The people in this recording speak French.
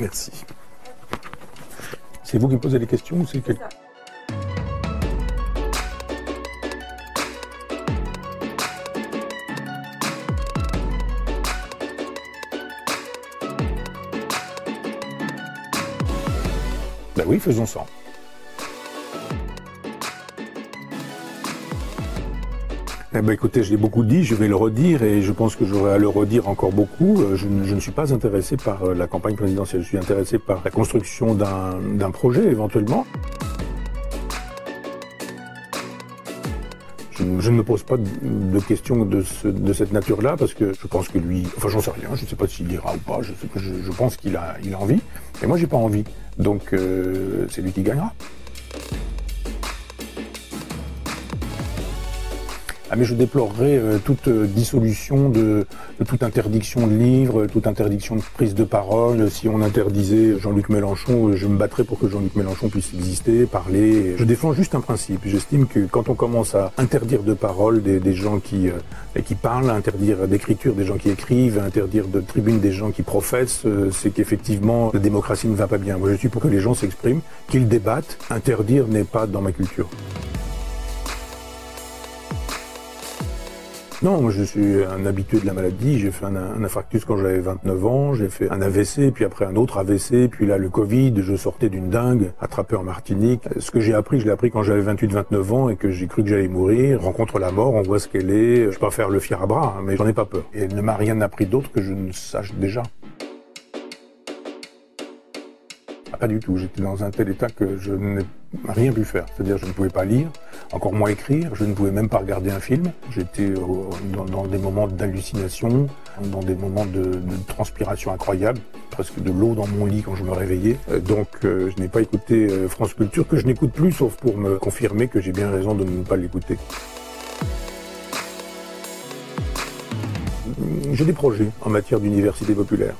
Merci. C'est vous qui posez les questions ou c'est quelqu'un? Ben oui, faisons ça. Eh ben écoutez, je l'ai beaucoup dit, je vais le redire et je pense que j'aurai à le redire encore beaucoup. Euh, Je, ne- suis pas intéressé par euh, la campagne présidentielle, je suis intéressé par la construction d'un projet éventuellement. Je, ne- me pose pas de, questions de, ce- de cette nature-là parce que je pense que lui, enfin j'en sais rien, je ne sais pas s'il ira ou pas, je pense qu'il a, il a envie, et moi j'ai pas envie, donc euh, c'est lui qui gagnera. Ah mais je déplorerais euh, toute euh, dissolution de, toute interdiction de livres, toute interdiction de prise de parole. Si on interdisait Jean-Luc Mélenchon, euh, je me battrais pour que Jean-Luc Mélenchon puisse exister, parler. Je défends juste un principe. J'estime que quand on commence à interdire de parole des, gens qui, euh, qui parlent, à interdire d'écriture des gens qui écrivent, à interdire de tribune des gens qui professent, euh, c'est qu'effectivement la démocratie ne va pas bien. Moi je suis pour que les gens s'expriment, qu'ils débattent. Interdire n'est pas dans ma culture. Non, moi je suis un habitué de la maladie. J'ai fait un, un infarctus quand j'avais 29 ans, j'ai fait un AVC, puis après un autre AVC, puis là le Covid, je sortais d'une dingue, attrapé en Martinique. Ce que j'ai appris, je l'ai appris quand j'avais 28-29 ans et que j'ai cru que j'allais mourir. Rencontre la mort, on voit ce qu'elle est. Je peux pas faire le fier à bras, hein, mais j'en ai pas peur. Et elle ne m'a rien appris d'autre que je ne sache déjà. Pas du tout. J'étais dans un tel état que je n'ai rien pu faire. C'est-à-dire, je ne pouvais pas lire, encore moins écrire. Je ne pouvais même pas regarder un film. J'étais euh, dans, des moments d'hallucination, dans des moments de, transpiration incroyable, presque de l'eau dans mon lit quand je me réveillais. Euh, Donc, euh, je n'ai pas écouté France Culture, que je n'écoute plus, sauf pour me confirmer que j'ai bien raison de ne pas l'écouter. J'ai des projets en matière d'université populaire.